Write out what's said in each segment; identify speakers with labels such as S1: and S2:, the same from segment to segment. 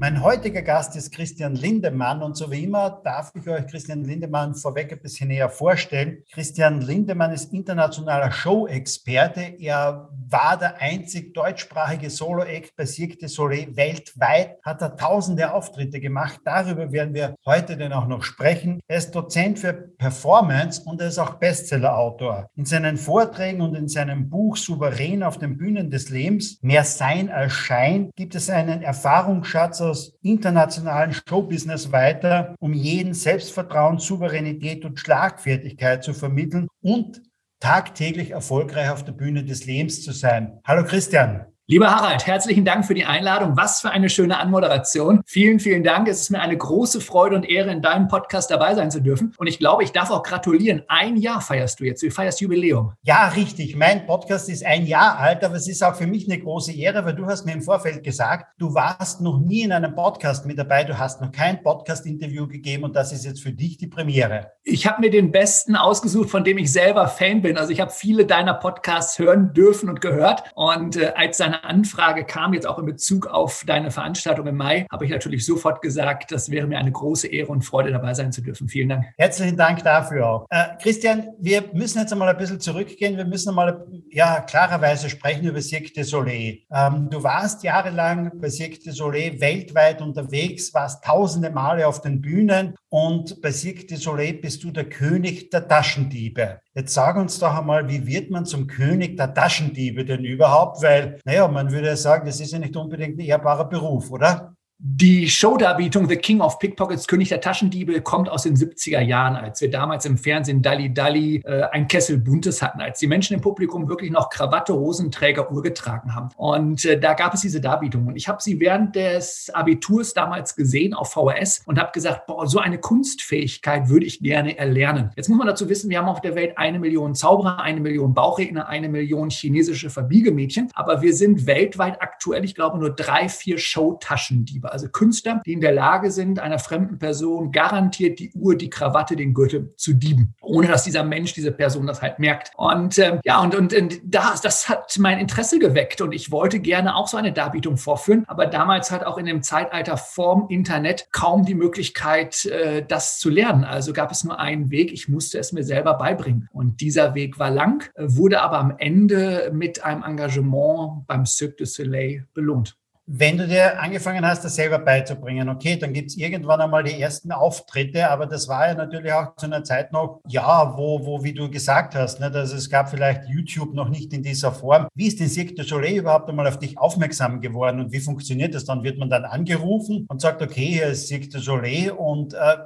S1: Mein heutiger Gast ist Christian Lindemann und so wie immer darf ich euch Christian Lindemann vorweg ein bisschen näher vorstellen. Christian Lindemann ist internationaler Show-Experte. Er war der einzig deutschsprachige Solo-Act bei Cirque du Soleil weltweit, hat er tausende Auftritte gemacht. Darüber werden wir heute dann auch noch sprechen. Er ist Dozent für Performance und er ist auch Bestseller-Autor. In seinen Vorträgen und in seinem Buch Souverän auf den Bühnen des Lebens, mehr Sein als Schein, gibt es einen Erfahrungsschatz aus internationalen Showbusiness weiter, um jeden Selbstvertrauen, Souveränität und Schlagfertigkeit zu vermitteln und tagtäglich erfolgreich auf der Bühne des Lebens zu sein. Hallo Christian.
S2: Lieber Harald, herzlichen Dank für die Einladung. Was für eine schöne Anmoderation. Vielen, vielen Dank. Es ist mir eine große Freude und Ehre, in deinem Podcast dabei sein zu dürfen. Und ich glaube, ich darf auch gratulieren. Ein Jahr feierst du jetzt. Du feierst Jubiläum.
S1: Ja, richtig. Mein Podcast ist ein Jahr alt, aber es ist auch für mich eine große Ehre, weil du hast mir im Vorfeld gesagt, du warst noch nie in einem Podcast mit dabei. Du hast noch kein Podcast-Interview gegeben und das ist jetzt für dich die Premiere.
S2: Ich habe mir den besten ausgesucht, von dem ich selber Fan bin. Also ich habe viele deiner Podcasts hören dürfen und gehört. Und äh, als deine Anfrage kam, jetzt auch in Bezug auf deine Veranstaltung im Mai, habe ich natürlich sofort gesagt, das wäre mir eine große Ehre und Freude, dabei sein zu dürfen. Vielen Dank.
S1: Herzlichen Dank dafür auch. Äh, Christian, wir müssen jetzt einmal ein bisschen zurückgehen. Wir müssen einmal ja, klarerweise sprechen über Cirque du Soleil. Ähm, du warst jahrelang bei Cirque du Soleil weltweit unterwegs, warst tausende Male auf den Bühnen und bei Cirque du Soleil bist du der König der Taschendiebe. Jetzt sag uns doch einmal, wie wird man zum König der Taschendiebe denn überhaupt? Weil, naja, man würde sagen, das ist ja nicht unbedingt ein ehrbarer Beruf, oder?
S2: Die Showdarbietung The King of Pickpockets, König der Taschendiebe, kommt aus den 70er Jahren, als wir damals im Fernsehen Dalli Dalli äh, ein Kessel Buntes hatten, als die Menschen im Publikum wirklich noch Krawatte, Hosenträger, Uhr getragen haben. Und äh, da gab es diese Darbietung. Und ich habe sie während des Abiturs damals gesehen auf VHS und habe gesagt, boah, so eine Kunstfähigkeit würde ich gerne erlernen. Jetzt muss man dazu wissen, wir haben auf der Welt eine Million Zauberer, eine Million Bauchredner, eine Million chinesische Verbiegemädchen, aber wir sind weltweit aktuell, ich glaube, nur drei, vier Showtaschendiebe also Künstler, die in der Lage sind, einer fremden Person garantiert die Uhr, die Krawatte, den Gürtel zu dieben, ohne dass dieser Mensch, diese Person das halt merkt. Und äh, ja, und, und, und das, das hat mein Interesse geweckt und ich wollte gerne auch so eine Darbietung vorführen, aber damals hat auch in dem Zeitalter vorm Internet kaum die Möglichkeit, äh, das zu lernen. Also gab es nur einen Weg, ich musste es mir selber beibringen. Und dieser Weg war lang, wurde aber am Ende mit einem Engagement beim Cirque du Soleil belohnt.
S1: Wenn du dir angefangen hast, das selber beizubringen, okay, dann gibt es irgendwann einmal die ersten Auftritte, aber das war ja natürlich auch zu einer Zeit noch, ja, wo, wo wie du gesagt hast, ne, dass es gab vielleicht YouTube noch nicht in dieser Form. Wie ist denn Cirque du Soleil überhaupt einmal auf dich aufmerksam geworden und wie funktioniert das dann? Wird man dann angerufen und sagt, okay, hier ist Cirque du Soleil und äh,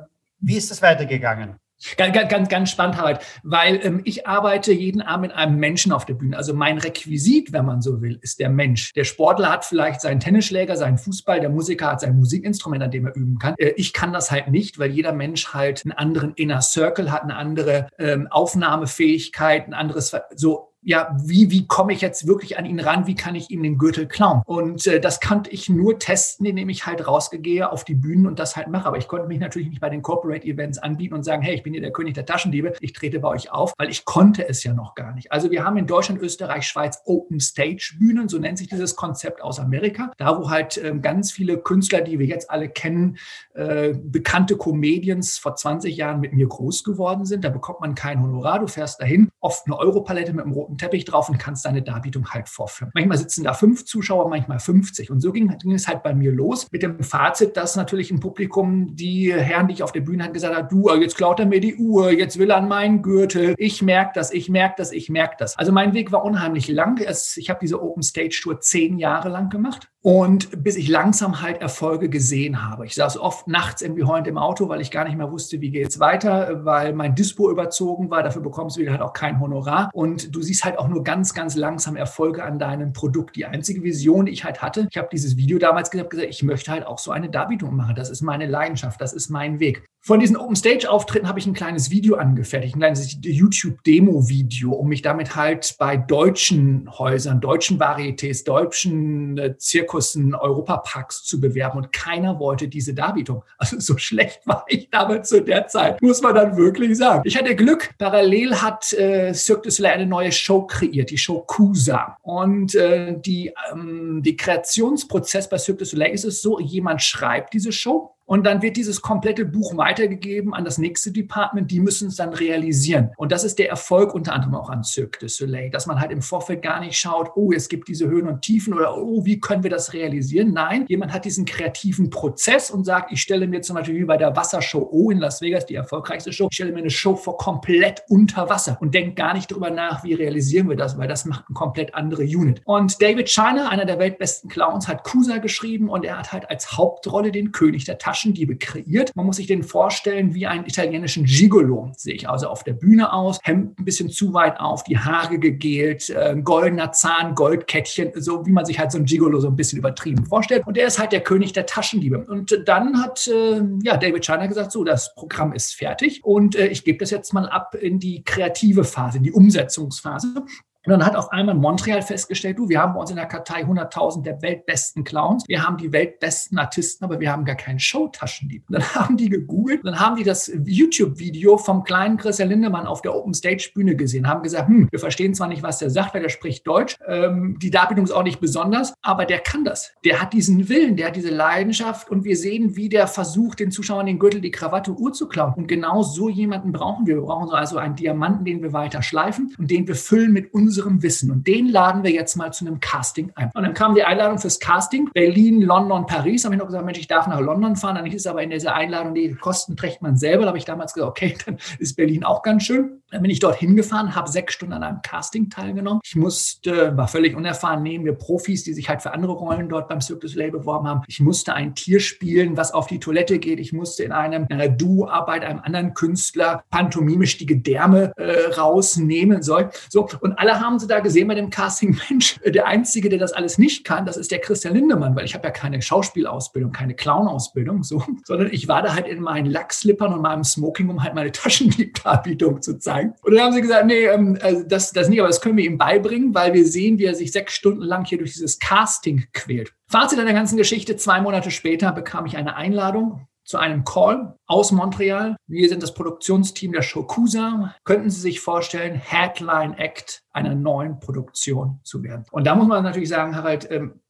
S1: wie ist das weitergegangen?
S2: Ganz, ganz, ganz spannend, Harald, weil ähm, ich arbeite jeden Abend mit einem Menschen auf der Bühne. Also mein Requisit, wenn man so will, ist der Mensch. Der Sportler hat vielleicht seinen Tennisschläger, seinen Fußball, der Musiker hat sein Musikinstrument, an dem er üben kann. Äh, ich kann das halt nicht, weil jeder Mensch halt einen anderen Inner Circle hat, eine andere ähm, Aufnahmefähigkeit, ein anderes, so ja, wie, wie komme ich jetzt wirklich an ihn ran? Wie kann ich ihm den Gürtel klauen? Und äh, das konnte ich nur testen, indem ich halt rausgehe auf die Bühnen und das halt mache. Aber ich konnte mich natürlich nicht bei den Corporate Events anbieten und sagen, hey, ich bin hier der König der Taschendiebe, ich trete bei euch auf, weil ich konnte es ja noch gar nicht. Also wir haben in Deutschland, Österreich, Schweiz Open Stage Bühnen, so nennt sich dieses Konzept aus Amerika, da wo halt ähm, ganz viele Künstler, die wir jetzt alle kennen, äh, bekannte Comedians vor 20 Jahren mit mir groß geworden sind. Da bekommt man kein Honorar, du fährst dahin, oft eine Europalette mit einem roten roten Teppich drauf und kannst deine Darbietung halt vorführen. Manchmal sitzen da fünf Zuschauer, manchmal 50. Und so ging, ging es halt bei mir los mit dem Fazit, dass natürlich ein Publikum, die Herren, die ich auf der Bühne hatte, gesagt hat, du, jetzt klaut er mir die Uhr, jetzt will er an meinen Gürtel. Ich merke das, ich merke das, ich merke das. Also mein Weg war unheimlich lang. Ich habe diese Open Stage Tour zehn Jahre lang gemacht. Und bis ich langsam halt Erfolge gesehen habe. Ich saß oft nachts irgendwie heulend im Auto, weil ich gar nicht mehr wusste, wie geht's weiter, weil mein Dispo überzogen war. Dafür bekommst du wieder halt auch kein Honorar. Und du siehst halt auch nur ganz, ganz langsam Erfolge an deinem Produkt. Die einzige Vision, die ich halt hatte, ich habe dieses Video damals gesagt, ich möchte halt auch so eine Darbietung machen. Das ist meine Leidenschaft, das ist mein Weg. Von diesen Open Stage Auftritten habe ich ein kleines Video angefertigt, ein kleines YouTube-Demo-Video, um mich damit halt bei deutschen Häusern, deutschen Varietés, deutschen äh, Zirkussen, Europaparks zu bewerben. Und keiner wollte diese Darbietung. Also so schlecht war ich damals zu der Zeit, muss man dann wirklich sagen. Ich hatte Glück. Parallel hat äh, Cirque du Soleil eine neue Show kreiert, die Show Cusa. Und äh, die, ähm, die Kreationsprozess bei Cirque du Soleil ist es so, jemand schreibt diese Show, und dann wird dieses komplette Buch weitergegeben an das nächste Department. Die müssen es dann realisieren. Und das ist der Erfolg unter anderem auch an Cirque du Soleil, dass man halt im Vorfeld gar nicht schaut, oh, es gibt diese Höhen und Tiefen oder oh, wie können wir das realisieren? Nein, jemand hat diesen kreativen Prozess und sagt, ich stelle mir zum Beispiel wie bei der Wassershow O in Las Vegas, die erfolgreichste Show, ich stelle mir eine Show vor komplett unter Wasser und denke gar nicht darüber nach, wie realisieren wir das, weil das macht eine komplett andere Unit. Und David China, einer der weltbesten Clowns, hat Kusa geschrieben und er hat halt als Hauptrolle den König der Tasche Taschendiebe kreiert. Man muss sich den vorstellen wie einen italienischen Gigolo, sehe ich also auf der Bühne aus, Hemd ein bisschen zu weit auf, die Haare gegelt, äh, goldener Zahn, Goldkettchen, so wie man sich halt so ein Gigolo so ein bisschen übertrieben vorstellt. Und der ist halt der König der Taschendiebe. Und dann hat äh, ja, David China gesagt, so, das Programm ist fertig und äh, ich gebe das jetzt mal ab in die kreative Phase, in die Umsetzungsphase. Und dann hat auf einmal Montreal festgestellt, du, wir haben bei uns in der Kartei 100.000 der weltbesten Clowns, wir haben die weltbesten Artisten, aber wir haben gar keinen Showtaschendieb. Dann haben die gegoogelt, dann haben die das YouTube-Video vom kleinen Christian Lindemann auf der Open Stage Bühne gesehen, haben gesagt, hm, wir verstehen zwar nicht, was der sagt, weil der spricht Deutsch, ähm, die Darbietung ist auch nicht besonders, aber der kann das. Der hat diesen Willen, der hat diese Leidenschaft und wir sehen, wie der versucht, den Zuschauern den Gürtel, die Krawatte, Uhr zu klauen. Und genau so jemanden brauchen wir. Wir brauchen also einen Diamanten, den wir weiter schleifen und den wir füllen mit uns unserem Wissen. Und den laden wir jetzt mal zu einem Casting ein. Und dann kam die Einladung fürs Casting. Berlin, London, Paris. Da habe ich noch gesagt, Mensch, ich darf nach London fahren. Dann es aber in dieser Einladung, die Kosten trägt man selber. Da habe ich damals gesagt, okay, dann ist Berlin auch ganz schön. Dann bin ich dort hingefahren, habe sechs Stunden an einem Casting teilgenommen. Ich musste, war völlig unerfahren, neben mir Profis, die sich halt für andere Rollen dort beim du Soleil beworben haben. Ich musste ein Tier spielen, was auf die Toilette geht. Ich musste in einem, in einer Duo-Arbeit einem anderen Künstler pantomimisch die Gedärme äh, rausnehmen soll. So, und alle haben sie da gesehen bei dem Casting, Mensch, der Einzige, der das alles nicht kann, das ist der Christian Lindemann, weil ich habe ja keine Schauspielausbildung, keine Clownausbildung, so, sondern ich war da halt in meinen Lackslippern und meinem Smoking, um halt meine Taschendiebdarbietung zu zeigen. Und dann haben sie gesagt, nee, ähm, also das, das nicht, aber das können wir ihm beibringen, weil wir sehen, wie er sich sechs Stunden lang hier durch dieses Casting quält. Fazit an der ganzen Geschichte, zwei Monate später bekam ich eine Einladung zu einem Call aus Montreal. Wir sind das Produktionsteam der Shokusa. Könnten Sie sich vorstellen, Headline Act einer neuen Produktion zu werden? Und da muss man natürlich sagen, Harald, ähm,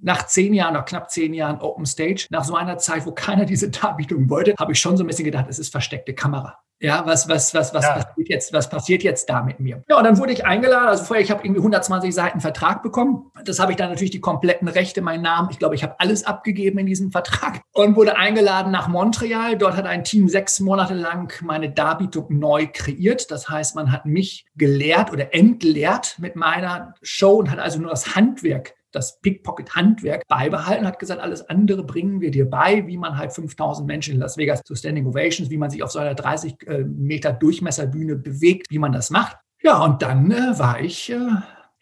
S2: nach zehn Jahren, nach knapp zehn Jahren Open Stage, nach so einer Zeit, wo keiner diese Darbietung wollte, habe ich schon so ein bisschen gedacht, es ist versteckte Kamera. Ja, was, was, was, was, ja. passiert jetzt, was passiert jetzt da mit mir? Ja, und dann wurde ich eingeladen. Also vorher, ich habe irgendwie 120 Seiten Vertrag bekommen. Das habe ich dann natürlich die kompletten Rechte, meinen Namen. Ich glaube, ich habe alles abgegeben in diesem Vertrag und wurde eingeladen nach Montreal. Dort hat ein Team sechs Monate lang meine Darbietung neu kreiert. Das heißt, man hat mich gelehrt oder entlehrt mit meiner Show und hat also nur das Handwerk das Pickpocket-Handwerk beibehalten, hat gesagt, alles andere bringen wir dir bei, wie man halt 5000 Menschen in Las Vegas zu Standing Ovations, wie man sich auf so einer 30 äh, Meter Durchmesserbühne bewegt, wie man das macht. Ja, und dann äh, war ich äh,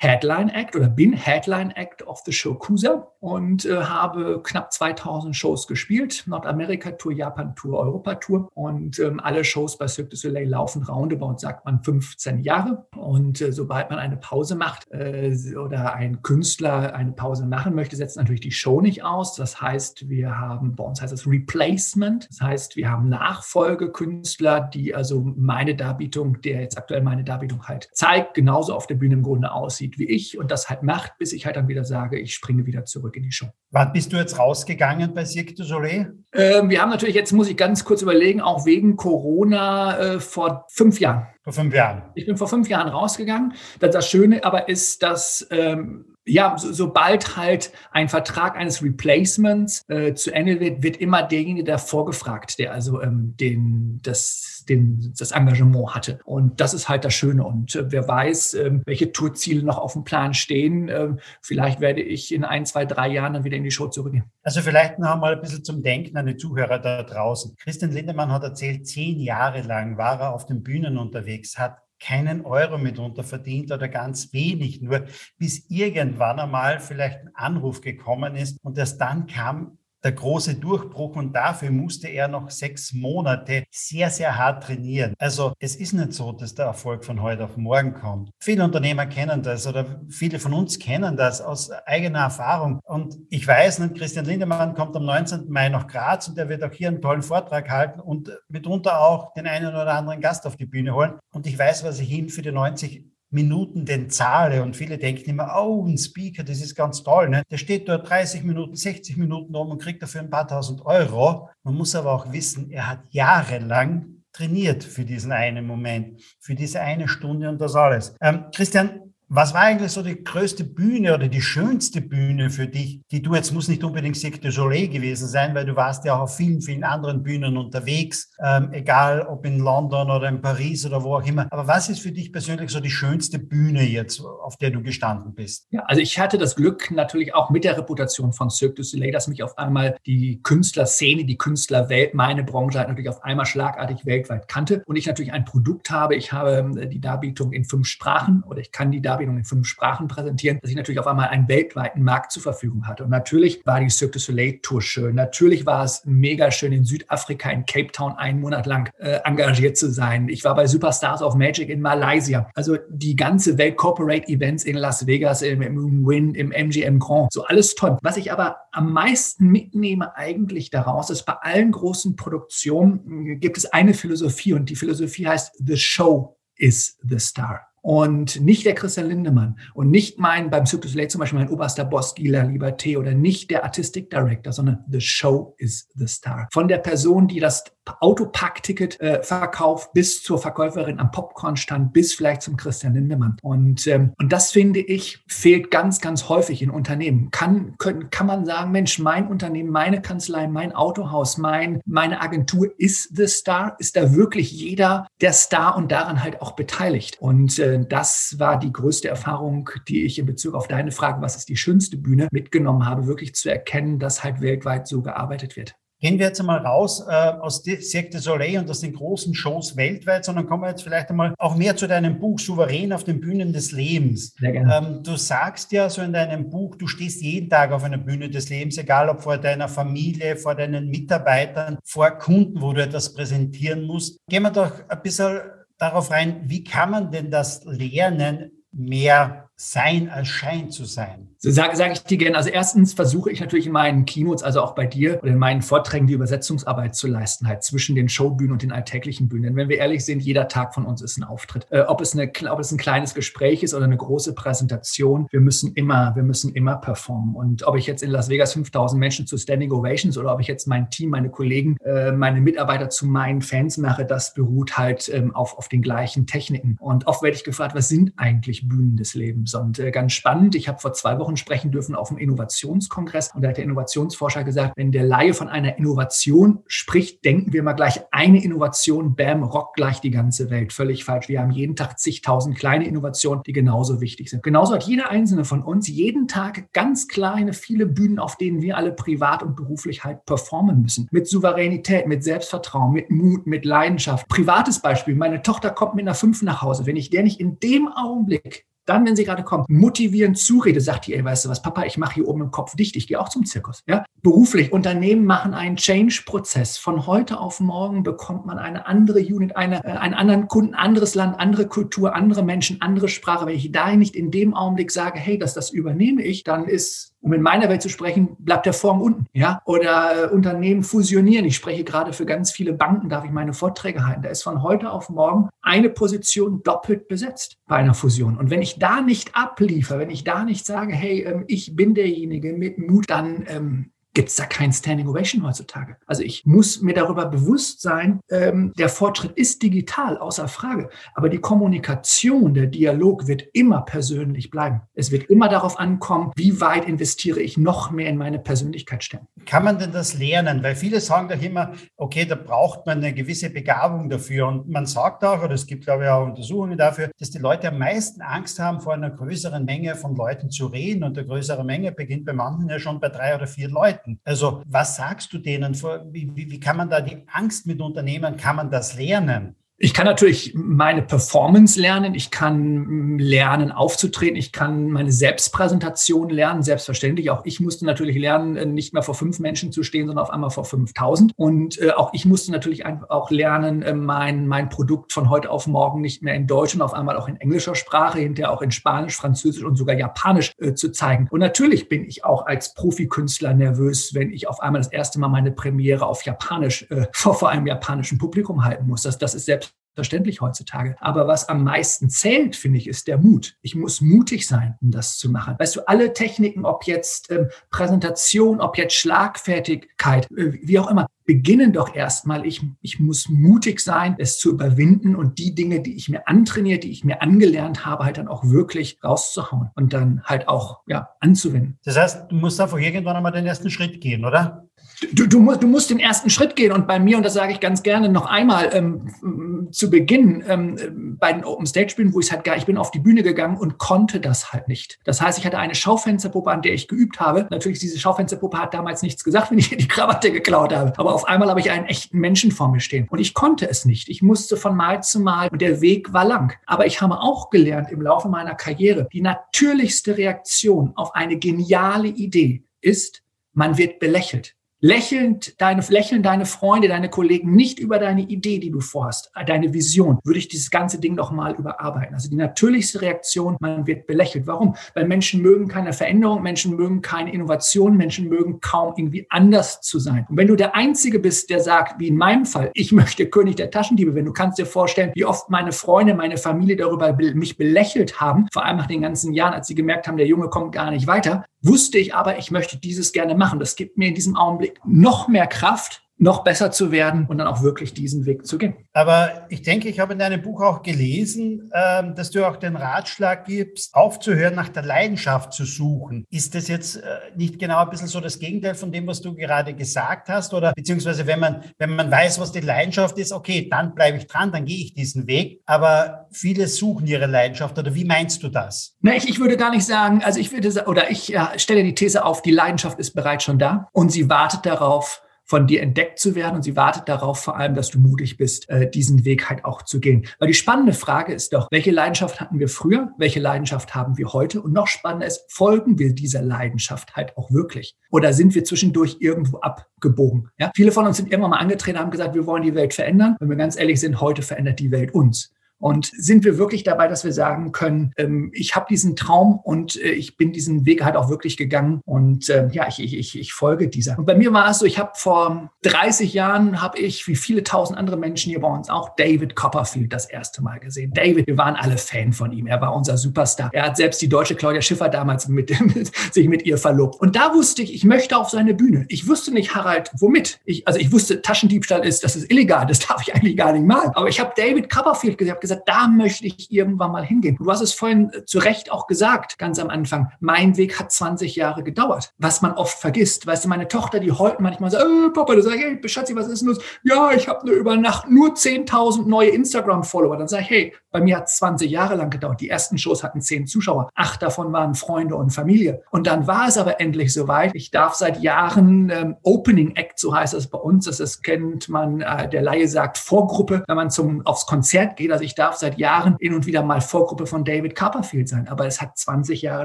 S2: Headline Act oder bin Headline Act of the Shokusa und äh, habe knapp 2000 Shows gespielt. Nordamerika-Tour, Japan-Tour, Europa-Tour und ähm, alle Shows bei Cirque du Soleil laufen roundabout, sagt man, 15 Jahre. Und äh, sobald man eine Pause macht äh, oder ein Künstler eine Pause machen möchte, setzt natürlich die Show nicht aus. Das heißt, wir haben, bei uns heißt das Replacement. Das heißt, wir haben Nachfolgekünstler, die also meine Darbietung, der jetzt aktuell meine Darbietung halt zeigt, genauso auf der Bühne im Grunde aussieht wie ich und das halt macht, bis ich halt dann wieder sage, ich springe wieder zurück zurück in die Show.
S1: Wann bist du jetzt rausgegangen bei Cirque du Soleil?
S2: Ähm, wir haben natürlich, jetzt muss ich ganz kurz überlegen, auch wegen Corona äh, vor fünf Jahren.
S1: Vor fünf Jahren.
S2: Ich bin vor fünf Jahren rausgegangen. Das, das Schöne aber ist, dass ähm, ja, so, sobald halt ein Vertrag eines Replacements äh, zu Ende wird, wird immer derjenige der vorgefragt, der also ähm, den, das, den, das Engagement hatte. Und das ist halt das Schöne. Und äh, wer weiß, äh, welche Tourziele noch auf dem Plan stehen. Äh, vielleicht werde ich in ein, zwei, drei Jahren dann wieder in die Show zurückgehen.
S1: Also vielleicht noch einmal ein bisschen zum Denken an die Zuhörer da draußen. Christian Lindemann hat erzählt, zehn Jahre lang war er auf den Bühnen unterwegs, hat keinen Euro mitunter verdient oder ganz wenig, nur bis irgendwann einmal vielleicht ein Anruf gekommen ist und erst dann kam der große Durchbruch und dafür musste er noch sechs Monate sehr, sehr hart trainieren. Also es ist nicht so, dass der Erfolg von heute auf morgen kommt. Viele Unternehmer kennen das oder viele von uns kennen das aus eigener Erfahrung. Und ich weiß Christian Lindemann kommt am 19. Mai nach Graz und er wird auch hier einen tollen Vortrag halten und mitunter auch den einen oder anderen Gast auf die Bühne holen. Und ich weiß, was ich ihm für die 90 Minuten denn zahle. Und viele denken immer, oh, ein Speaker, das ist ganz toll. Ne? Der steht dort 30 Minuten, 60 Minuten rum und kriegt dafür ein paar tausend Euro. Man muss aber auch wissen, er hat jahrelang trainiert für diesen einen Moment, für diese eine Stunde und das alles. Ähm, Christian, was war eigentlich so die größte Bühne oder die schönste Bühne für dich, die du jetzt muss nicht unbedingt Cirque du Soleil gewesen sein, weil du warst ja auch auf vielen, vielen anderen Bühnen unterwegs, ähm, egal ob in London oder in Paris oder wo auch immer. Aber was ist für dich persönlich so die schönste Bühne jetzt, auf der du gestanden bist?
S2: Ja, also ich hatte das Glück natürlich auch mit der Reputation von Cirque du Soleil, dass mich auf einmal die Künstlerszene, die Künstlerwelt, meine Branche halt natürlich auf einmal schlagartig weltweit kannte und ich natürlich ein Produkt habe. Ich habe ähm, die Darbietung in fünf Sprachen oder ich kann die Darbietung Darbietung in fünf Sprachen präsentieren, dass ich natürlich auf einmal einen weltweiten Markt zur Verfügung hatte. Und natürlich war die Cirque du Soleil Tour schön. Natürlich war es mega schön, in Südafrika, in Cape Town einen Monat lang äh, engagiert zu sein. Ich war bei Superstars of Magic in Malaysia. Also die ganze Welt Corporate Events in Las Vegas, im, im Win, im MGM Grand. So alles toll. Was ich aber am meisten mitnehme eigentlich daraus, ist bei allen großen Produktionen gibt es eine Philosophie und die Philosophie heißt The Show is the Star und nicht der Christian Lindemann und nicht mein, beim Cirque du Soleil zum Beispiel mein oberster Boss Gila Liberté oder nicht der Artistic Director, sondern the show is the star. Von der Person, die das Autopackticket äh, verkauft bis zur Verkäuferin am Popcornstand bis vielleicht zum Christian Lindemann. Und, ähm, und das finde ich fehlt ganz, ganz häufig in Unternehmen. Kann, können, kann man sagen, Mensch, mein Unternehmen, meine Kanzlei, mein Autohaus, mein, meine Agentur ist the Star? Ist da wirklich jeder der Star und daran halt auch beteiligt? Und äh, das war die größte Erfahrung, die ich in Bezug auf deine Frage, was ist die schönste Bühne, mitgenommen habe, wirklich zu erkennen, dass halt weltweit so gearbeitet wird.
S1: Gehen wir jetzt einmal raus äh, aus Cirque du Soleil und aus den großen Shows weltweit, sondern kommen wir jetzt vielleicht einmal auch mehr zu deinem Buch Souverän auf den Bühnen des Lebens. Ähm, du sagst ja so in deinem Buch, du stehst jeden Tag auf einer Bühne des Lebens, egal ob vor deiner Familie, vor deinen Mitarbeitern, vor Kunden, wo du etwas präsentieren musst. Gehen wir doch ein bisschen darauf rein, wie kann man denn das lernen, mehr sein als Schein zu sein?
S2: Sage sag ich dir gerne. Also erstens versuche ich natürlich in meinen Keynotes, also auch bei dir oder in meinen Vorträgen die Übersetzungsarbeit zu leisten, halt zwischen den Showbühnen und den alltäglichen Bühnen. Denn wenn wir ehrlich sind, jeder Tag von uns ist ein Auftritt. Äh, ob, es eine, ob es ein kleines Gespräch ist oder eine große Präsentation, wir müssen immer, wir müssen immer performen. Und ob ich jetzt in Las Vegas 5000 Menschen zu Standing Ovations oder ob ich jetzt mein Team, meine Kollegen, äh, meine Mitarbeiter zu meinen Fans mache, das beruht halt ähm, auf, auf den gleichen Techniken. Und oft werde ich gefragt, was sind eigentlich Bühnen des Lebens? Lebens. Und äh, ganz spannend, ich habe vor zwei Wochen sprechen dürfen auf dem Innovationskongress und da hat der Innovationsforscher gesagt, wenn der Laie von einer Innovation spricht, denken wir mal gleich eine Innovation, bam, rockt gleich die ganze Welt. Völlig falsch. Wir haben jeden Tag zigtausend kleine Innovationen, die genauso wichtig sind. Genauso hat jeder einzelne von uns jeden Tag ganz kleine, viele Bühnen, auf denen wir alle privat und beruflich halt performen müssen. Mit Souveränität, mit Selbstvertrauen, mit Mut, mit Leidenschaft. Privates Beispiel, meine Tochter kommt mit einer 5 nach Hause. Wenn ich der nicht in dem Augenblick dann, wenn sie gerade kommt, motivieren, Zurede, sagt die, ey, weißt du was, Papa, ich mache hier oben im Kopf dicht, ich gehe auch zum Zirkus. Ja? Beruflich, Unternehmen machen einen Change-Prozess. Von heute auf morgen bekommt man eine andere Unit, eine, äh, einen anderen Kunden, anderes Land, andere Kultur, andere Menschen, andere Sprache. Wenn ich da nicht in dem Augenblick sage, hey, das, das übernehme ich, dann ist um in meiner Welt zu sprechen, bleibt der Form unten. Ja? Oder äh, Unternehmen fusionieren. Ich spreche gerade für ganz viele Banken, darf ich meine Vorträge halten. Da ist von heute auf morgen eine Position doppelt besetzt bei einer Fusion. Und wenn ich da nicht abliefere, wenn ich da nicht sage, hey, ähm, ich bin derjenige mit Mut, dann ähm, gibt es da kein Standing Ovation heutzutage. Also ich muss mir darüber bewusst sein, ähm, der Fortschritt ist digital, außer Frage. Aber die Kommunikation, der Dialog wird immer persönlich bleiben. Es wird immer darauf ankommen, wie weit investiere ich noch mehr in meine Persönlichkeitsstärke.
S1: Kann man denn das lernen? Weil viele sagen doch immer, okay, da braucht man eine gewisse Begabung dafür. Und man sagt auch, oder es gibt, glaube ich, auch Untersuchungen dafür, dass die Leute am meisten Angst haben, vor einer größeren Menge von Leuten zu reden. Und eine größere Menge beginnt bei manchen ja schon bei drei oder vier Leuten. Leuten. Also was sagst du denen? Wie, wie, wie kann man da die Angst mit Unternehmen, kann man das lernen?
S2: Ich kann natürlich meine Performance lernen, ich kann lernen aufzutreten, ich kann meine Selbstpräsentation lernen, selbstverständlich. Auch ich musste natürlich lernen, nicht mehr vor fünf Menschen zu stehen, sondern auf einmal vor 5000. Und äh, auch ich musste natürlich auch lernen, äh, mein, mein Produkt von heute auf morgen nicht mehr in Deutsch und auf einmal auch in englischer Sprache, hinterher auch in Spanisch, Französisch und sogar Japanisch äh, zu zeigen. Und natürlich bin ich auch als Profikünstler nervös, wenn ich auf einmal das erste Mal meine Premiere auf Japanisch äh, vor, vor einem japanischen Publikum halten muss. Das, das ist selbst verständlich heutzutage. Aber was am meisten zählt, finde ich, ist der Mut. Ich muss mutig sein, um das zu machen. Weißt du, alle Techniken, ob jetzt ähm, Präsentation, ob jetzt Schlagfertigkeit, äh, wie auch immer, beginnen doch erstmal. Ich, ich muss mutig sein, es zu überwinden und die Dinge, die ich mir antrainiert, die ich mir angelernt habe, halt dann auch wirklich rauszuhauen und dann halt auch ja, anzuwenden.
S1: Das heißt, du musst einfach irgendwann einmal den ersten Schritt gehen, oder?
S2: Du, du, musst, du musst den ersten Schritt gehen. Und bei mir, und das sage ich ganz gerne noch einmal ähm, zu Beginn, ähm, bei den Open Stage Bühnen, wo ich halt gar, ich bin auf die Bühne gegangen und konnte das halt nicht. Das heißt, ich hatte eine Schaufensterpuppe, an der ich geübt habe. Natürlich, diese Schaufensterpuppe hat damals nichts gesagt, wenn ich die Krawatte geklaut habe. Aber auf einmal habe ich einen echten Menschen vor mir stehen. Und ich konnte es nicht. Ich musste von Mal zu Mal und der Weg war lang. Aber ich habe auch gelernt im Laufe meiner Karriere, die natürlichste Reaktion auf eine geniale Idee ist, man wird belächelt lächelnd deine, lächeln deine Freunde, deine Kollegen nicht über deine Idee, die du vorhast, deine Vision, würde ich dieses ganze Ding noch mal überarbeiten. Also die natürlichste Reaktion, man wird belächelt. Warum? Weil Menschen mögen keine Veränderung, Menschen mögen keine Innovation, Menschen mögen kaum irgendwie anders zu sein. Und wenn du der Einzige bist, der sagt, wie in meinem Fall, ich möchte König der Taschendiebe, wenn du kannst dir vorstellen, wie oft meine Freunde, meine Familie darüber mich belächelt haben, vor allem nach den ganzen Jahren, als sie gemerkt haben, der Junge kommt gar nicht weiter, wusste ich aber, ich möchte dieses gerne machen. Das gibt mir in diesem Augenblick noch mehr Kraft, noch besser zu werden und dann auch wirklich diesen Weg zu gehen.
S1: Aber ich denke, ich habe in deinem Buch auch gelesen, ähm, dass du auch den Ratschlag gibst, aufzuhören, nach der Leidenschaft zu suchen. Ist das jetzt äh, nicht genau ein bisschen so das Gegenteil von dem, was du gerade gesagt hast? Oder beziehungsweise wenn man, wenn man weiß, was die Leidenschaft ist, okay, dann bleibe ich dran, dann gehe ich diesen Weg. Aber viele suchen ihre Leidenschaft. Oder wie meinst du das?
S2: Na, ich, ich würde gar nicht sagen, also ich würde, oder ich ja, stelle die These auf, die Leidenschaft ist bereits schon da und sie wartet darauf, von dir entdeckt zu werden und sie wartet darauf vor allem, dass du mutig bist, äh, diesen Weg halt auch zu gehen. Weil die spannende Frage ist doch, welche Leidenschaft hatten wir früher? Welche Leidenschaft haben wir heute? Und noch spannender ist, folgen wir dieser Leidenschaft halt auch wirklich? Oder sind wir zwischendurch irgendwo abgebogen? Ja? Viele von uns sind irgendwann mal angetreten, haben gesagt, wir wollen die Welt verändern. Wenn wir ganz ehrlich sind, heute verändert die Welt uns. Und sind wir wirklich dabei, dass wir sagen können, ähm, ich habe diesen Traum und äh, ich bin diesen Weg halt auch wirklich gegangen und äh, ja, ich, ich, ich folge dieser. Und bei mir war es so, ich habe vor 30 Jahren, habe ich, wie viele tausend andere Menschen hier bei uns auch, David Copperfield das erste Mal gesehen. David, wir waren alle Fan von ihm. Er war unser Superstar. Er hat selbst die deutsche Claudia Schiffer damals mit, mit, sich mit ihr verlobt. Und da wusste ich, ich möchte auf seine Bühne. Ich wusste nicht, Harald, womit. Ich, also ich wusste, Taschendiebstahl ist, das ist illegal, das darf ich eigentlich gar nicht machen. Aber ich habe David Copperfield gesagt, gesagt, da möchte ich irgendwann mal hingehen. Du hast es vorhin äh, zu Recht auch gesagt, ganz am Anfang. Mein Weg hat 20 Jahre gedauert, was man oft vergisst. Weißt du, meine Tochter, die heute manchmal sagt, äh, Papa, du sagst, hey, Schatzi, was ist denn los? Ja, ich habe nur über Nacht nur 10.000 neue Instagram-Follower. Dann sage ich, hey, bei mir hat es 20 Jahre lang gedauert. Die ersten Shows hatten 10 Zuschauer. Acht davon waren Freunde und Familie. Und dann war es aber endlich soweit. Ich darf seit Jahren ähm, Opening Act, so heißt es bei uns. Das, das kennt man, äh, der Laie sagt Vorgruppe, wenn man zum, aufs Konzert geht. Also ich darf seit Jahren hin und wieder mal Vorgruppe von David Copperfield sein. Aber es hat 20 Jahre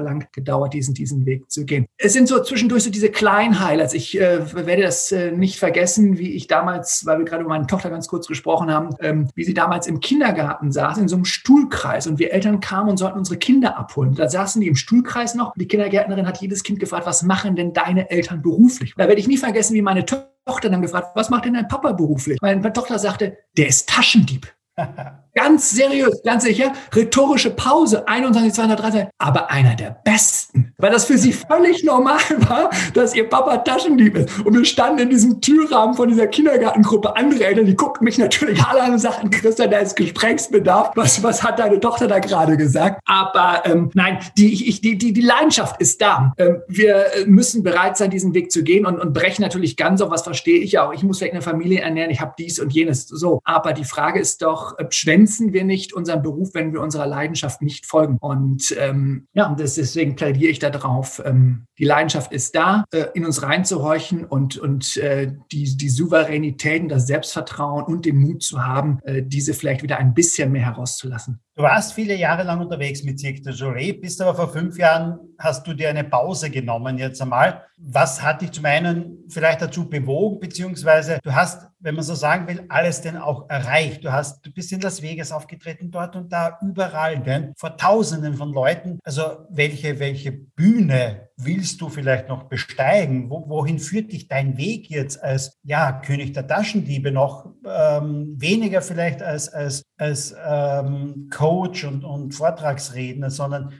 S2: lang gedauert, diesen, diesen Weg zu gehen. Es sind so zwischendurch so diese kleinen Highlights. Ich äh, werde das äh, nicht vergessen, wie ich damals, weil wir gerade über meine Tochter ganz kurz gesprochen haben, ähm, wie sie damals im Kindergarten saß, in so einem Stuhlkreis. Und wir Eltern kamen und sollten unsere Kinder abholen. Da saßen die im Stuhlkreis noch. Die Kindergärtnerin hat jedes Kind gefragt, was machen denn deine Eltern beruflich? Da werde ich nie vergessen, wie meine Tochter dann gefragt, was macht denn dein Papa beruflich? Meine Tochter sagte, der ist Taschendieb. Ganz seriös, ganz sicher. Rhetorische Pause, 21, 213. Aber einer der besten. Weil das für sie völlig normal war, dass ihr Papa Taschendieb ist. Und wir standen in diesem Türrahmen von dieser Kindergartengruppe. Andere Eltern, die guckten mich natürlich alle an und sagten, Christian, da ist Gesprächsbedarf. Was, was hat deine Tochter da gerade gesagt? Aber ähm, nein, die, ich, die, die, die Leidenschaft ist da. Ähm, wir müssen bereit sein, diesen Weg zu gehen und, und brechen natürlich ganz auf, was verstehe ich auch. Ich muss vielleicht eine Familie ernähren, ich habe dies und jenes. So. Aber die Frage ist doch, äh, wenn glänzen wir nicht unseren Beruf, wenn wir unserer Leidenschaft nicht folgen. Und ähm, ja, das, deswegen plädiere ich darauf, ähm, die Leidenschaft ist da, äh, in uns reinzuhorchen und, und äh, die, die Souveränität, das Selbstvertrauen und den Mut zu haben, äh, diese vielleicht wieder ein bisschen mehr herauszulassen.
S1: Du warst viele Jahre lang unterwegs mit Cirque du Soleil, bist aber vor fünf Jahren, hast du dir eine Pause genommen jetzt einmal. Was hat dich zum einen vielleicht dazu bewogen, beziehungsweise du hast, wenn man so sagen will, alles denn auch erreicht. Du hast, du bist in Las Vegas aufgetreten, dort und da, überall, gell? vor Tausenden von Leuten. Also welche, welche Bühne willst du vielleicht noch besteigen? Wo, wohin führt dich dein Weg jetzt als ja, König der Taschendiebe noch ähm, weniger vielleicht als, als, als ähm, Coach und, und Vortragsredner, sondern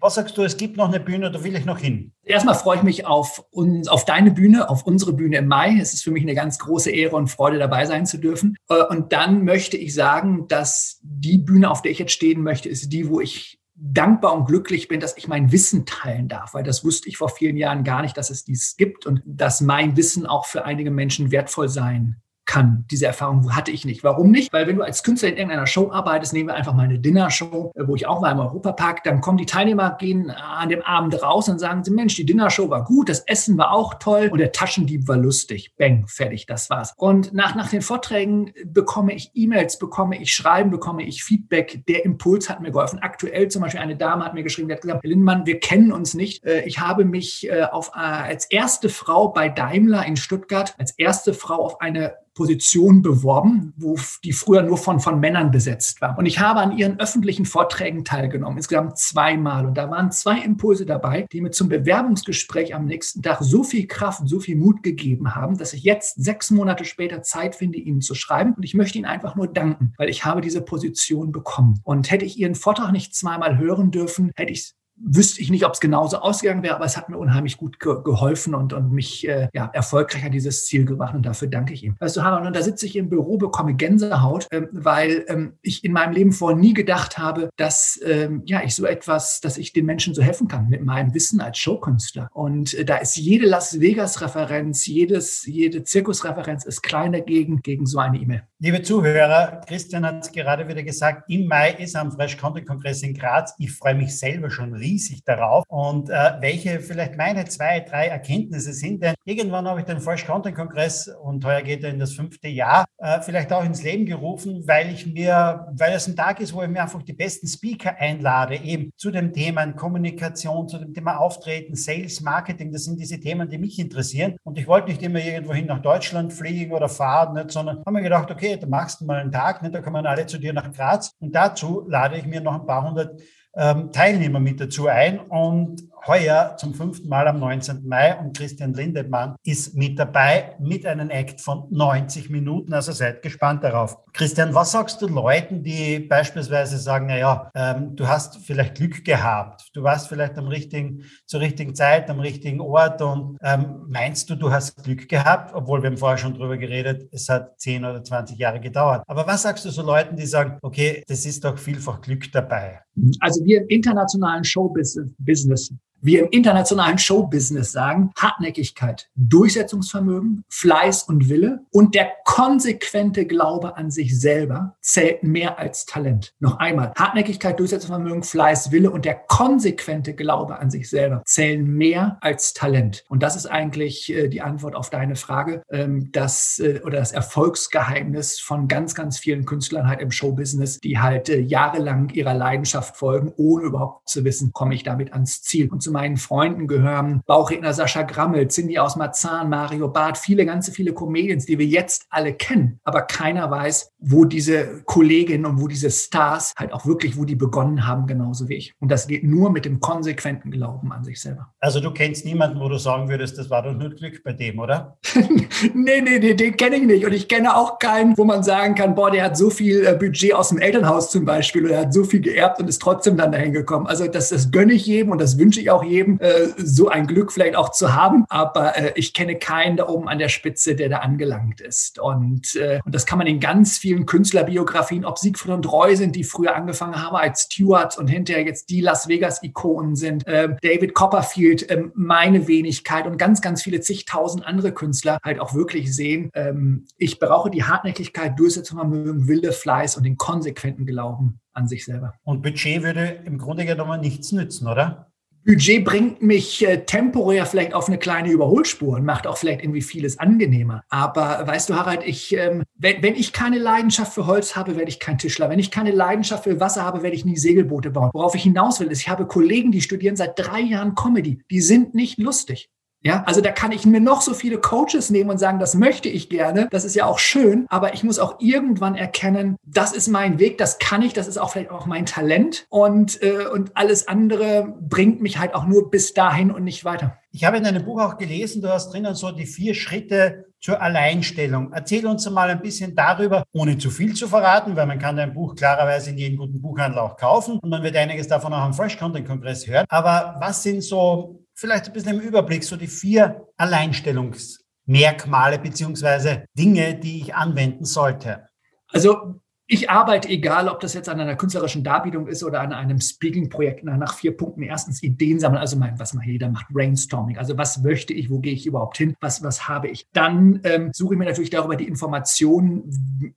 S1: was sagst du, es gibt noch eine Bühne, da will ich noch hin?
S2: Erstmal freue ich mich auf, uns, auf deine Bühne, auf unsere Bühne im Mai. Es ist für mich eine ganz große Ehre und Freude, dabei sein zu dürfen. Äh, und dann möchte ich sagen, dass die Bühne, auf der ich jetzt stehen möchte, ist die, wo ich dankbar und glücklich bin, dass ich mein Wissen teilen darf, weil das wusste ich vor vielen Jahren gar nicht, dass es dies gibt und dass mein Wissen auch für einige Menschen wertvoll sein kann. Diese Erfahrung hatte ich nicht. Warum nicht? Weil wenn du als Künstler in irgendeiner Show arbeitest, nehmen wir einfach mal eine Dinnershow, äh, wo ich auch war im Europapark, dann kommen die Teilnehmer, gehen an dem Abend raus und sagen sie, Mensch, die Dinnershow war gut, das Essen war auch toll und der Taschendieb war lustig. Bang, fertig, das war's. Und nach, nach den Vorträgen bekomme ich E-Mails, bekomme ich Schreiben, bekomme ich Feedback. Der Impuls hat mir geholfen. Aktuell zum Beispiel eine Dame hat mir geschrieben, die hat gesagt, Lindmann, wir kennen uns nicht. Äh, ich habe mich äh, auf, als erste Frau bei Daimler in Stuttgart, als erste Frau auf eine Position beworben, wo die früher nur von, von Männern besetzt war. Und ich habe an ihren öffentlichen Vorträgen teilgenommen, insgesamt zweimal. Und da waren zwei Impulse dabei, die mir zum Bewerbungsgespräch am nächsten Tag so viel Kraft, so viel Mut gegeben haben, dass ich jetzt sechs Monate später Zeit finde, ihnen zu schreiben. Und ich möchte ihnen einfach nur danken, weil ich habe diese Position bekommen. Und hätte ich ihren Vortrag nicht zweimal hören dürfen, hätte ich wüsste ich nicht, ob es genauso ausgegangen wäre, aber es hat mir unheimlich gut ge geholfen und, und mich äh, ja, erfolgreich an dieses Ziel gebracht und dafür danke ich ihm. Weißt du, Harald, und da sitze ich im Büro, bekomme Gänsehaut, ähm, weil ähm, ich in meinem Leben vorher nie gedacht habe, dass ähm, ja, ich so etwas, dass ich den Menschen so helfen kann mit meinem Wissen als Showkünstler. Und äh, da ist jede Las Vegas-Referenz, jede Zirkusreferenz ist klein dagegen, gegen so eine E-Mail.
S1: Liebe Zuhörer, Christian hat es gerade wieder gesagt, im Mai ist am Fresh Content Kongress in Graz. Ich freue mich selber schon riesig riesig darauf und äh, welche vielleicht meine zwei, drei Erkenntnisse sind. Denn irgendwann habe ich den Fresh Content Kongress und heuer geht er in das fünfte Jahr, äh, vielleicht auch ins Leben gerufen, weil ich mir, weil es ein Tag ist, wo ich mir einfach die besten Speaker einlade, eben zu dem Thema Kommunikation, zu dem Thema Auftreten, Sales, Marketing. Das sind diese Themen, die mich interessieren. Und ich wollte nicht immer irgendwohin nach Deutschland fliegen oder fahren, nicht, sondern habe mir gedacht, okay, da machst du mal einen Tag, nicht, da kommen alle zu dir nach Graz. Und dazu lade ich mir noch ein paar hundert Teilnehmer mit dazu ein und heuer zum fünften Mal am 19. Mai und Christian Lindemann ist mit dabei mit einem Act von 90 Minuten. Also seid gespannt darauf. Christian, was sagst du Leuten, die beispielsweise sagen, naja, ähm, du hast vielleicht Glück gehabt, du warst vielleicht am richtigen, zur richtigen Zeit, am richtigen Ort und ähm, meinst du, du hast Glück gehabt, obwohl wir haben vorher schon drüber geredet, es hat 10 oder 20 Jahre gedauert. Aber was sagst du so Leuten, die sagen, okay, das ist doch vielfach Glück dabei?
S2: Also wir im internationalen Showbusiness wir im internationalen Showbusiness sagen, Hartnäckigkeit, Durchsetzungsvermögen, Fleiß und Wille und der konsequente Glaube an sich selber zählt mehr als Talent. Noch einmal, Hartnäckigkeit, Durchsetzungsvermögen, Fleiß, Wille und der konsequente Glaube an sich selber zählen mehr als Talent. Und das ist eigentlich äh, die Antwort auf deine Frage, ähm, das äh, oder das Erfolgsgeheimnis von ganz, ganz vielen Künstlern halt im Showbusiness, die halt äh, jahrelang ihrer Leidenschaft folgen, ohne überhaupt zu wissen, komme ich damit ans Ziel. Und zu meinen Freunden gehören Bauchredner Sascha Grammel, Cindy aus Marzahn, Mario Barth, viele, ganz viele Comedians, die wir jetzt alle kennen. Aber keiner weiß, wo diese Kolleginnen und wo diese Stars halt auch wirklich, wo die begonnen haben, genauso wie ich. Und das geht nur mit dem konsequenten Glauben an sich selber.
S1: Also du kennst niemanden, wo du sagen würdest, das war doch nur Glück bei dem, oder?
S2: nee, nee, nee, den kenne ich nicht. Und ich kenne auch keinen, wo man sagen kann, boah, der hat so viel äh, Budget aus dem Elternhaus zum Beispiel oder er hat so viel geerbt und ist trotzdem dann dahin gekommen. Also das, das gönne ich jedem und das wünsche ich auch auch jedem, äh, so ein Glück vielleicht auch zu haben. Aber äh, ich kenne keinen da oben an der Spitze, der da angelangt ist. Und, äh, und das kann man in ganz vielen Künstlerbiografien, ob Siegfried und Roy sind, die früher angefangen haben als Stewards und hinterher jetzt die Las Vegas-Ikonen sind, äh, David Copperfield, äh, meine Wenigkeit und ganz, ganz viele zigtausend andere Künstler halt auch wirklich sehen, ähm, ich brauche die Hartnäckigkeit, Durchsetzungsvermögen, Wille, Fleiß und den konsequenten Glauben an sich selber.
S1: Und Budget würde im Grunde genommen nichts nützen, oder?
S2: Budget bringt mich äh, temporär vielleicht auf eine kleine Überholspur und macht auch vielleicht irgendwie vieles angenehmer. Aber weißt du, Harald, ich, ähm, wenn, wenn ich keine Leidenschaft für Holz habe, werde ich kein Tischler. Wenn ich keine Leidenschaft für Wasser habe, werde ich nie Segelboote bauen. Worauf ich hinaus will, ist, ich habe Kollegen, die studieren seit drei Jahren Comedy. Die sind nicht lustig. Ja, also da kann ich mir noch so viele Coaches nehmen und sagen, das möchte ich gerne. Das ist ja auch schön, aber ich muss auch irgendwann erkennen, das ist mein Weg, das kann ich, das ist auch vielleicht auch mein Talent und, äh, und alles andere bringt mich halt auch nur bis dahin und nicht weiter.
S1: Ich habe in deinem Buch auch gelesen, du hast drinnen so die vier Schritte zur Alleinstellung. Erzähl uns mal ein bisschen darüber, ohne zu viel zu verraten, weil man kann dein Buch klarerweise in jedem guten Buchhandel auch kaufen und man wird einiges davon auch am Fresh Content Kongress hören. Aber was sind so vielleicht ein bisschen im Überblick, so die vier Alleinstellungsmerkmale beziehungsweise Dinge, die ich anwenden sollte?
S2: Also ich arbeite, egal ob das jetzt an einer künstlerischen Darbietung ist oder an einem Speaking-Projekt, nach vier Punkten. Erstens Ideen sammeln, also mein, was man jeder macht, Brainstorming. Also was möchte ich, wo gehe ich überhaupt hin, was, was habe ich? Dann ähm, suche ich mir natürlich darüber die Informationen,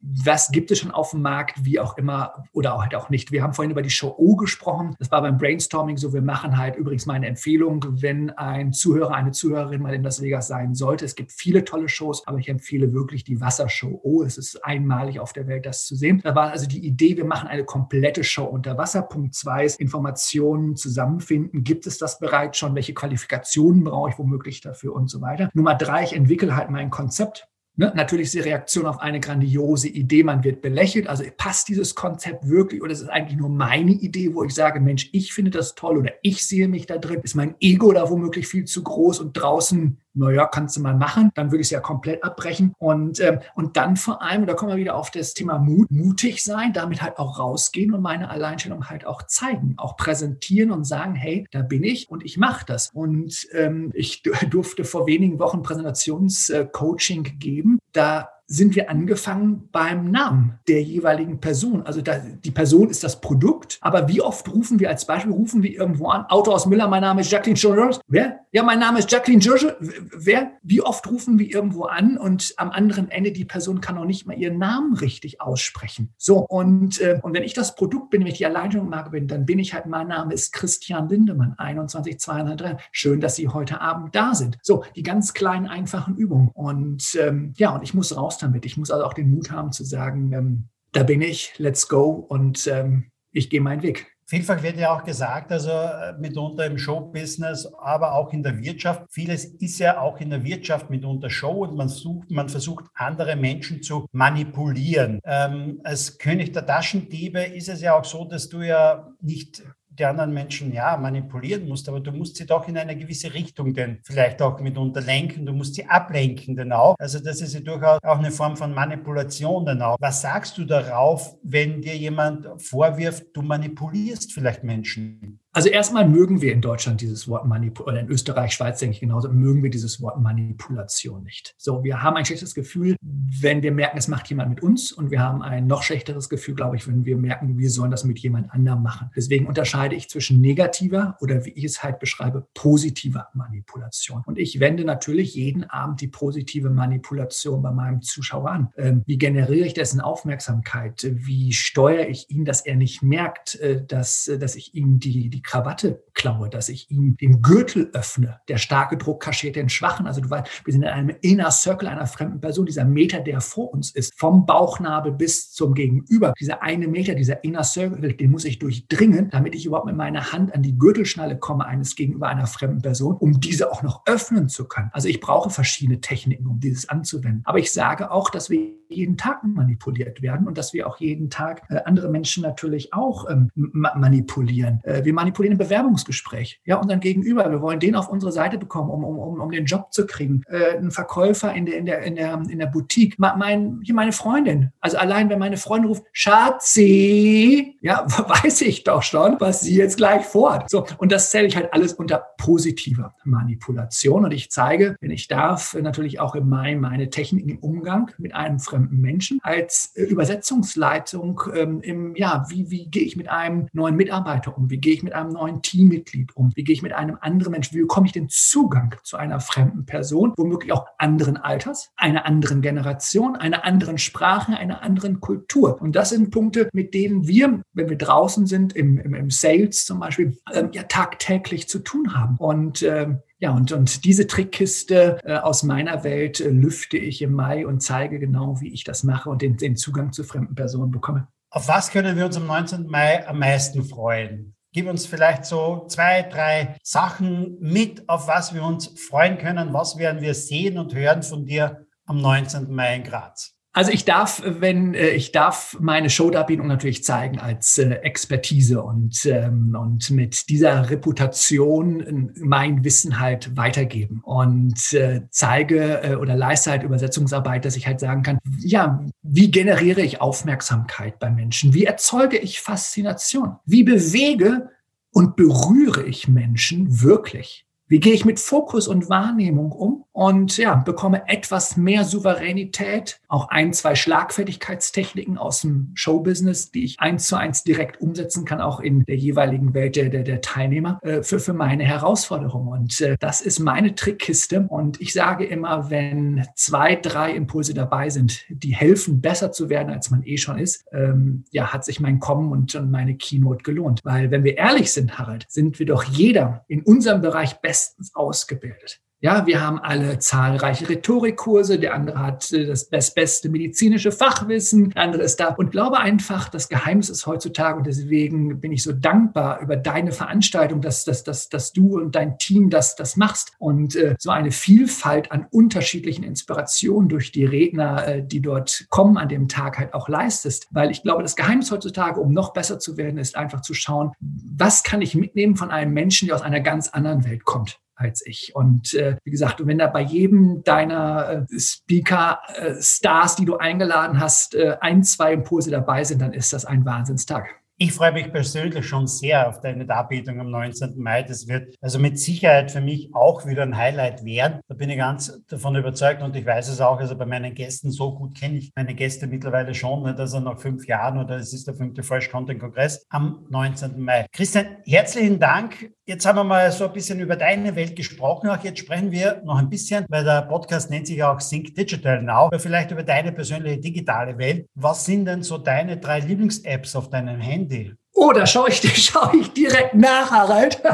S2: was gibt es schon auf dem Markt, wie auch immer oder auch halt auch nicht. Wir haben vorhin über die Show O gesprochen. Das war beim Brainstorming so. Wir machen halt übrigens meine Empfehlung, wenn ein Zuhörer, eine Zuhörerin mal in Las Vegas sein sollte. Es gibt viele tolle Shows, aber ich empfehle wirklich die Wassershow O. Es ist einmalig auf der Welt, das zu sehen. Da war also die Idee, wir machen eine komplette Show unter Wasser. Punkt zwei ist Informationen zusammenfinden. Gibt es das bereits schon? Welche Qualifikationen brauche ich womöglich dafür und so weiter? Nummer drei, ich entwickle halt mein Konzept. Ne? Natürlich ist die Reaktion auf eine grandiose Idee, man wird belächelt. Also passt dieses Konzept wirklich oder ist es eigentlich nur meine Idee, wo ich sage, Mensch, ich finde das toll oder ich sehe mich da drin? Ist mein Ego da womöglich viel zu groß und draußen naja, kannst du mal machen, dann würde ich es ja komplett abbrechen. Und, ähm, und dann vor allem, da kommen wir wieder auf das Thema Mut, mutig sein, damit halt auch rausgehen und meine Alleinstellung halt auch zeigen, auch präsentieren und sagen, hey, da bin ich und ich mache das. Und ähm, ich durfte vor wenigen Wochen Präsentationscoaching geben. Da sind wir angefangen beim Namen der jeweiligen Person. Also da, die Person ist das Produkt, aber wie oft rufen wir als Beispiel, rufen wir irgendwo an, Auto aus Müller, mein Name ist Jacqueline Georges. Wer? Ja, mein Name ist Jacqueline Georges. Wer? Wie oft rufen wir irgendwo an und am anderen Ende die Person kann auch nicht mal ihren Namen richtig aussprechen. So, und, äh, und wenn ich das Produkt bin, wenn ich die Alleinstellungsmarke bin, dann bin ich halt, mein Name ist Christian Lindemann, 21 203. Schön, dass Sie heute Abend da sind. So, die ganz kleinen, einfachen Übungen. Und ähm, ja, und ich muss raus damit. Ich muss also auch den Mut haben zu sagen, ähm, da bin ich, let's go und ähm, ich gehe meinen Weg.
S1: Vielfach wird ja auch gesagt, also äh, mitunter im Showbusiness, aber auch in der Wirtschaft. Vieles ist ja auch in der Wirtschaft mitunter Show und man, sucht, man versucht, andere Menschen zu manipulieren. Ähm, als König der Taschendiebe ist es ja auch so, dass du ja nicht die anderen Menschen ja manipulieren musst, aber du musst sie doch in eine gewisse Richtung denn vielleicht auch mitunter lenken, du musst sie ablenken dann auch. Also das ist ja durchaus auch eine Form von Manipulation dann auch. Was sagst du darauf, wenn dir jemand vorwirft, du manipulierst vielleicht Menschen?
S2: Also erstmal mögen wir in Deutschland dieses Wort Manipulation, oder in Österreich, Schweiz denke ich genauso, mögen wir dieses Wort Manipulation nicht. So, wir haben ein schlechtes Gefühl, wenn wir merken, es macht jemand mit uns und wir haben ein noch schlechteres Gefühl, glaube ich, wenn wir merken, wir sollen das mit jemand anderem machen. Deswegen unterscheide ich zwischen negativer oder wie ich es halt beschreibe, positiver Manipulation. Und ich wende natürlich jeden Abend die positive Manipulation bei meinem Zuschauer an. Ähm, wie generiere ich dessen Aufmerksamkeit? Wie steuere ich ihn, dass er nicht merkt, äh, dass, äh, dass ich ihm die, die Krawatte klaue, dass ich ihm den Gürtel öffne. Der starke Druck kaschiert den Schwachen. Also du weißt, wir sind in einem Inner Circle einer fremden Person. Dieser Meter, der vor uns ist, vom Bauchnabel bis zum Gegenüber. Dieser eine Meter, dieser Inner Circle, den muss ich durchdringen, damit ich überhaupt mit meiner Hand an die Gürtelschnalle komme eines gegenüber einer fremden Person, um diese auch noch öffnen zu können. Also ich brauche verschiedene Techniken, um dieses anzuwenden. Aber ich sage auch, dass wir jeden Tag manipuliert werden und dass wir auch jeden Tag äh, andere Menschen natürlich auch ähm, manipulieren. Äh, wir manipulieren im Bewerbungsprozess Bewerbungsgespräch. Ja, unseren Gegenüber. Wir wollen den auf unsere Seite bekommen, um, um, um, den Job zu kriegen. Äh, ein Verkäufer in der, in der, in der, in der Boutique. Mein, hier meine Freundin. Also allein, wenn meine Freundin ruft, Schatzi, ja, weiß ich doch schon, was sie jetzt gleich vorhat. So. Und das zähle ich halt alles unter positiver Manipulation. Und ich zeige, wenn ich darf, natürlich auch in meinem, meine Techniken im Umgang mit einem fremden Menschen als äh, Übersetzungsleitung ähm, im, ja, wie, wie gehe ich mit einem neuen Mitarbeiter um? Wie gehe ich mit einem neuen Teammitglied um? Wie gehe ich mit einem anderen Menschen? Wie bekomme ich den Zugang zu einer fremden Person, womöglich auch anderen Alters, einer anderen Generation, einer anderen Sprache, einer anderen Kultur? Und das sind Punkte, mit denen wir, wenn wir draußen sind, im, im, im Sales zum Beispiel, ähm, ja tagtäglich zu tun haben. Und ähm, ja, und, und diese Trickkiste äh, aus meiner Welt äh, lüfte ich im Mai und zeige genau, wie ich das mache und den, den Zugang zu fremden Personen bekomme.
S1: Auf was können wir uns am 19. Mai am meisten freuen? Gib uns vielleicht so zwei, drei Sachen mit, auf was wir uns freuen können. Was werden wir sehen und hören von dir am 19. Mai in Graz?
S2: Also ich darf, wenn äh, ich darf meine Showdarbietung natürlich zeigen als äh, Expertise und ähm, und mit dieser Reputation äh, mein Wissen halt weitergeben und äh, zeige äh, oder leiste halt Übersetzungsarbeit, dass ich halt sagen kann, ja, wie generiere ich Aufmerksamkeit bei Menschen? Wie erzeuge ich Faszination? Wie bewege und berühre ich Menschen wirklich? Wie gehe ich mit Fokus und Wahrnehmung um und ja, bekomme etwas mehr Souveränität, auch ein, zwei Schlagfertigkeitstechniken aus dem Showbusiness, die ich eins zu eins direkt umsetzen kann, auch in der jeweiligen Welt der, der, der Teilnehmer, äh, für, für meine Herausforderung. Und äh, das ist meine Trickkiste. Und ich sage immer, wenn zwei, drei Impulse dabei sind, die helfen, besser zu werden, als man eh schon ist, ähm, ja, hat sich mein Kommen und, und meine Keynote gelohnt. Weil wenn wir ehrlich sind, Harald, sind wir doch jeder in unserem Bereich bestens ausgebildet. Ja, wir haben alle zahlreiche Rhetorikkurse, der andere hat äh, das beste medizinische Fachwissen, der andere ist da. Und glaube einfach, das Geheimnis ist heutzutage und deswegen bin ich so dankbar über deine Veranstaltung, dass, dass, dass, dass du und dein Team das, das machst. Und äh, so eine Vielfalt an unterschiedlichen Inspirationen durch die Redner, äh, die dort kommen an dem Tag halt auch leistest, weil ich glaube, das Geheimnis heutzutage, um noch besser zu werden, ist einfach zu schauen, was kann ich mitnehmen von einem Menschen, der aus einer ganz anderen Welt kommt als ich. Und äh, wie gesagt, wenn da bei jedem deiner äh, Speaker-Stars, äh, die du eingeladen hast, äh, ein, zwei Impulse dabei sind, dann ist das ein Wahnsinnstag.
S1: Ich freue mich persönlich schon sehr auf deine Darbietung am 19. Mai. Das wird also mit Sicherheit für mich auch wieder ein Highlight werden. Da bin ich ganz davon überzeugt und ich weiß es auch. Also bei meinen Gästen, so gut kenne ich meine Gäste mittlerweile schon, nicht? also nach fünf Jahren oder es ist der fünfte Fresh Content Kongress am 19. Mai. Christian, herzlichen Dank. Jetzt haben wir mal so ein bisschen über deine Welt gesprochen. Auch jetzt sprechen wir noch ein bisschen, weil der Podcast nennt sich auch Think Digital Now, aber vielleicht über deine persönliche digitale Welt. Was sind denn so deine drei Lieblings-Apps auf deinem Handy? Handy.
S2: Oh, da schaue ich, schau ich direkt nach, Harald.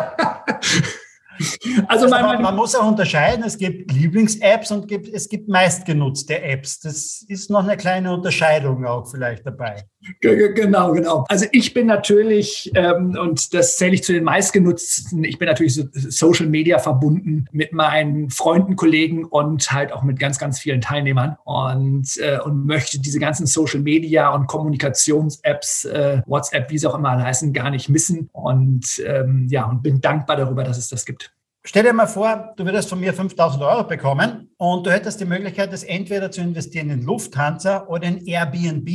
S1: Also, also man, man, muss auch unterscheiden, es gibt Lieblings-Apps und gibt, es gibt meistgenutzte Apps. Das ist noch eine kleine Unterscheidung auch vielleicht dabei.
S2: Genau, genau. Also ich bin natürlich, ähm, und das zähle ich zu den meistgenutzten, ich bin natürlich so Social Media verbunden mit meinen Freunden, Kollegen und halt auch mit ganz, ganz vielen Teilnehmern und, äh, und möchte diese ganzen Social Media und Kommunikations-Apps, äh, WhatsApp, wie sie auch immer heißen, gar nicht missen. Und ähm, ja, und bin dankbar darüber, dass es das gibt.
S1: Stell dir mal vor, du würdest von mir 5000 Euro bekommen und du hättest die Möglichkeit, das entweder zu investieren in Lufthansa oder in Airbnb.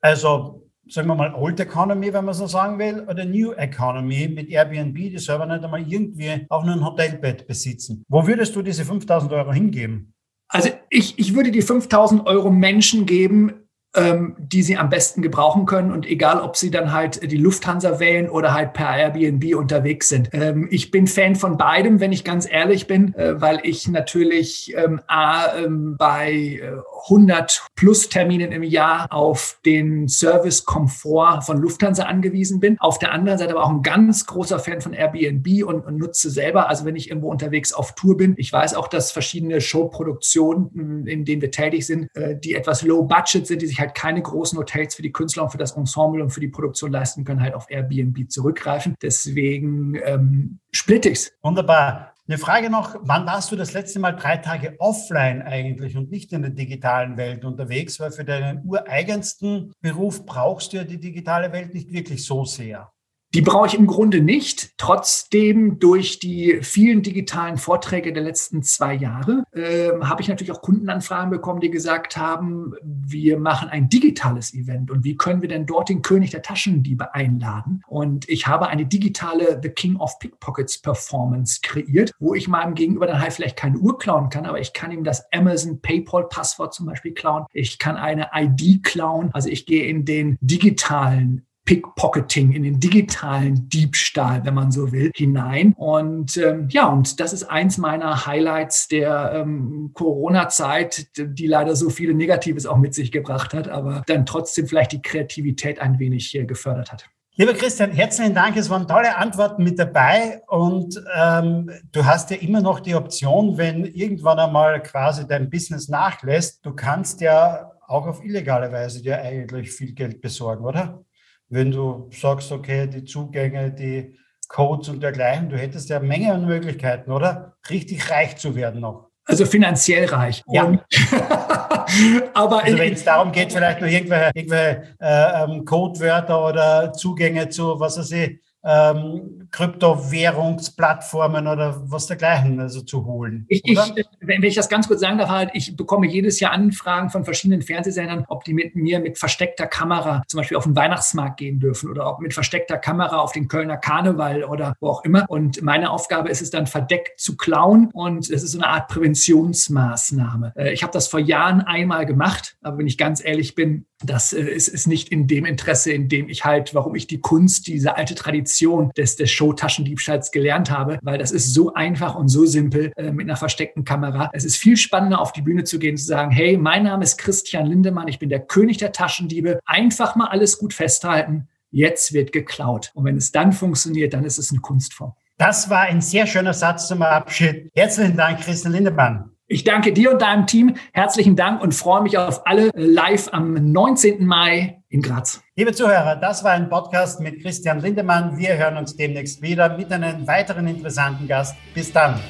S1: Also sagen wir mal Old Economy, wenn man so sagen will, oder New Economy mit Airbnb, die selber nicht einmal irgendwie auch nur ein Hotelbett besitzen. Wo würdest du diese 5000 Euro hingeben?
S2: Also ich, ich würde die 5000 Euro Menschen geben, ähm, die sie am besten gebrauchen können und egal, ob sie dann halt die Lufthansa wählen oder halt per Airbnb unterwegs sind. Ähm, ich bin Fan von beidem, wenn ich ganz ehrlich bin, äh, weil ich natürlich ähm, A, ähm, bei äh, 100 plus Terminen im Jahr auf den Service-Komfort von Lufthansa angewiesen bin. Auf der anderen Seite aber auch ein ganz großer Fan von Airbnb und, und nutze selber, also wenn ich irgendwo unterwegs auf Tour bin. Ich weiß auch, dass verschiedene Showproduktionen, in denen wir tätig sind, äh, die etwas low budget sind, die sich halt keine großen Hotels für die Künstler und für das Ensemble und für die Produktion leisten können, halt auf Airbnb zurückgreifen. Deswegen ähm, splitte ich's.
S1: Wunderbar. Eine Frage noch, wann warst du das letzte Mal drei Tage offline eigentlich und nicht in der digitalen Welt unterwegs? Weil für deinen ureigensten Beruf brauchst du ja die digitale Welt nicht wirklich so sehr.
S2: Die brauche ich im Grunde nicht. Trotzdem durch die vielen digitalen Vorträge der letzten zwei Jahre äh, habe ich natürlich auch Kundenanfragen bekommen, die gesagt haben, wir machen ein digitales Event und wie können wir denn dort den König der Taschendiebe einladen? Und ich habe eine digitale The King of Pickpockets Performance kreiert, wo ich meinem Gegenüber dann halt vielleicht keine Uhr klauen kann, aber ich kann ihm das Amazon PayPal Passwort zum Beispiel klauen. Ich kann eine ID klauen. Also ich gehe in den digitalen Pickpocketing, in den digitalen Diebstahl, wenn man so will, hinein. Und ähm, ja, und das ist eins meiner Highlights der ähm, Corona-Zeit, die leider so viele Negatives auch mit sich gebracht hat, aber dann trotzdem vielleicht die Kreativität ein wenig äh, gefördert hat.
S1: Lieber Christian, herzlichen Dank. Es waren tolle Antworten mit dabei und ähm, du hast ja immer noch die Option, wenn irgendwann einmal quasi dein Business nachlässt, du kannst ja auch auf illegale Weise dir eigentlich viel Geld besorgen, oder? Wenn du sagst, okay, die Zugänge, die Codes und dergleichen, du hättest ja eine Menge an Möglichkeiten, oder? Richtig reich zu werden noch.
S2: Also finanziell reich.
S1: Ja. aber also wenn es darum geht, vielleicht noch irgendwelche, irgendwelche äh, ähm, Codewörter oder Zugänge zu, was weiß ich, ähm, Kryptowährungsplattformen oder was dergleichen also zu holen.
S2: Ich, ich, wenn ich das ganz kurz sagen darf, halt, ich bekomme jedes Jahr Anfragen von verschiedenen Fernsehsendern, ob die mit mir mit versteckter Kamera zum Beispiel auf den Weihnachtsmarkt gehen dürfen oder ob mit versteckter Kamera auf den Kölner Karneval oder wo auch immer. Und meine Aufgabe ist es dann verdeckt zu klauen und es ist so eine Art Präventionsmaßnahme. Äh, ich habe das vor Jahren einmal gemacht, aber wenn ich ganz ehrlich bin, das äh, ist, ist nicht in dem Interesse, in dem ich halt, warum ich die Kunst, diese alte Tradition des, des Show-Taschendiebstahls gelernt habe, weil das ist so einfach und so simpel äh, mit einer versteckten Kamera. Es ist viel spannender, auf die Bühne zu gehen, zu sagen, hey, mein Name ist Christian Lindemann, ich bin der König der Taschendiebe. Einfach mal alles gut festhalten. Jetzt wird geklaut. Und wenn es dann funktioniert, dann ist es eine Kunstform.
S1: Das war ein sehr schöner Satz zum Abschied. Herzlichen Dank, Christian Lindemann.
S2: Ich danke dir und deinem Team. Herzlichen Dank und freue mich auf alle live am 19. Mai in Graz.
S1: Liebe Zuhörer, das war ein Podcast mit Christian Lindemann. Wir hören uns demnächst wieder mit einem weiteren interessanten Gast. Bis dann.